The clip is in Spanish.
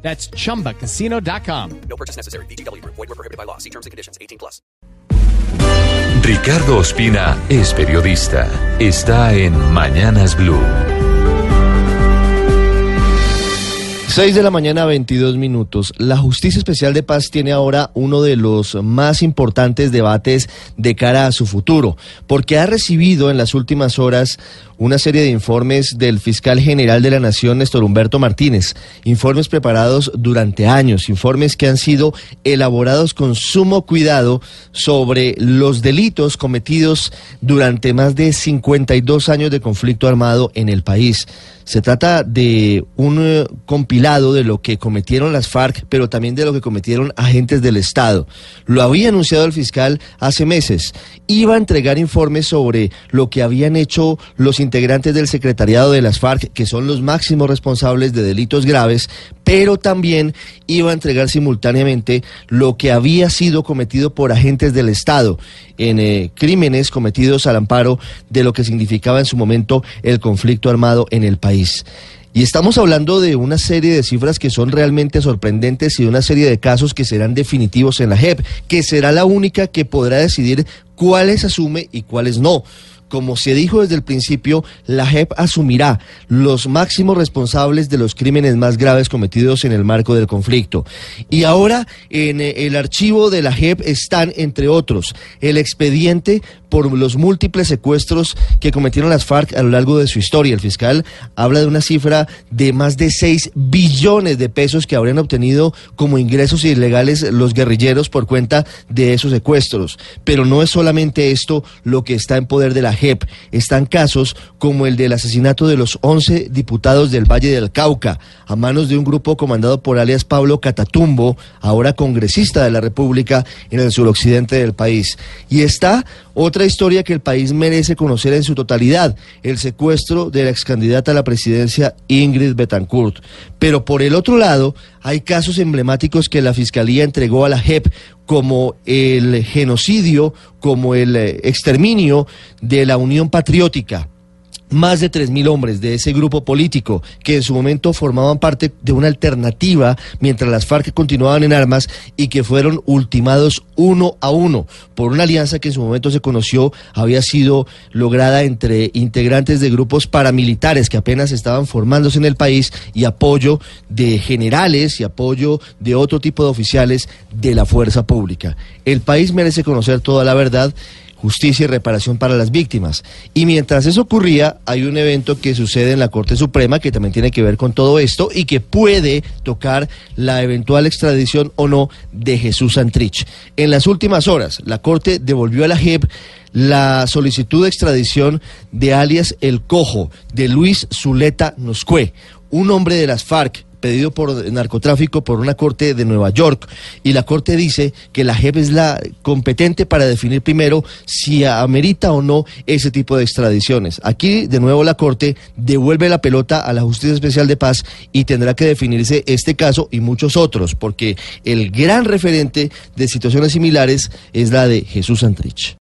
That's chumbacasino.com. No purchase necessary. BGW. Void were prohibited by law. See terms and conditions. 18 plus. Ricardo Ospina es periodista. Está en Mañanas Blue. 6 de la mañana, 22 minutos. La Justicia Especial de Paz tiene ahora uno de los más importantes debates de cara a su futuro, porque ha recibido en las últimas horas una serie de informes del fiscal general de la Nación, Néstor Humberto Martínez, informes preparados durante años, informes que han sido elaborados con sumo cuidado sobre los delitos cometidos durante más de 52 años de conflicto armado en el país. Se trata de un eh, de lo que cometieron las FARC, pero también de lo que cometieron agentes del Estado. Lo había anunciado el fiscal hace meses. Iba a entregar informes sobre lo que habían hecho los integrantes del secretariado de las FARC, que son los máximos responsables de delitos graves, pero también iba a entregar simultáneamente lo que había sido cometido por agentes del Estado en eh, crímenes cometidos al amparo de lo que significaba en su momento el conflicto armado en el país. Y estamos hablando de una serie de cifras que son realmente sorprendentes y de una serie de casos que serán definitivos en la JEP, que será la única que podrá decidir cuáles asume y cuáles no como se dijo desde el principio, la JEP asumirá los máximos responsables de los crímenes más graves cometidos en el marco del conflicto. Y ahora en eh, el archivo de la JEP están, entre otros, el expediente por los múltiples secuestros que cometieron las FARC a lo largo de su historia. El fiscal habla de una cifra de más de 6 billones de pesos que habrían obtenido como ingresos ilegales los guerrilleros por cuenta de esos secuestros. Pero no es solamente esto lo que está en poder de la JEP. Están casos como el del asesinato de los 11 diputados del Valle del Cauca a manos de un grupo comandado por alias Pablo Catatumbo, ahora congresista de la República en el suroccidente del país. Y está otra historia que el país merece conocer en su totalidad, el secuestro de la ex candidata a la presidencia Ingrid Betancourt. Pero por el otro lado, hay casos emblemáticos que la Fiscalía entregó a la JEP como el genocidio, como el eh, exterminio de la Unión Patriótica más de 3.000 hombres de ese grupo político que en su momento formaban parte de una alternativa mientras las FARC continuaban en armas y que fueron ultimados uno a uno por una alianza que en su momento se conoció había sido lograda entre integrantes de grupos paramilitares que apenas estaban formándose en el país y apoyo de generales y apoyo de otro tipo de oficiales de la fuerza pública. El país merece conocer toda la verdad justicia y reparación para las víctimas. Y mientras eso ocurría, hay un evento que sucede en la Corte Suprema que también tiene que ver con todo esto y que puede tocar la eventual extradición o no de Jesús Santrich. En las últimas horas, la Corte devolvió a la JEP la solicitud de extradición de alias El Cojo, de Luis Zuleta Noscue, un hombre de las FARC pedido por narcotráfico por una corte de Nueva York y la corte dice que la JEP es la competente para definir primero si amerita o no ese tipo de extradiciones. Aquí de nuevo la corte devuelve la pelota a la Justicia Especial de Paz y tendrá que definirse este caso y muchos otros porque el gran referente de situaciones similares es la de Jesús Santrich.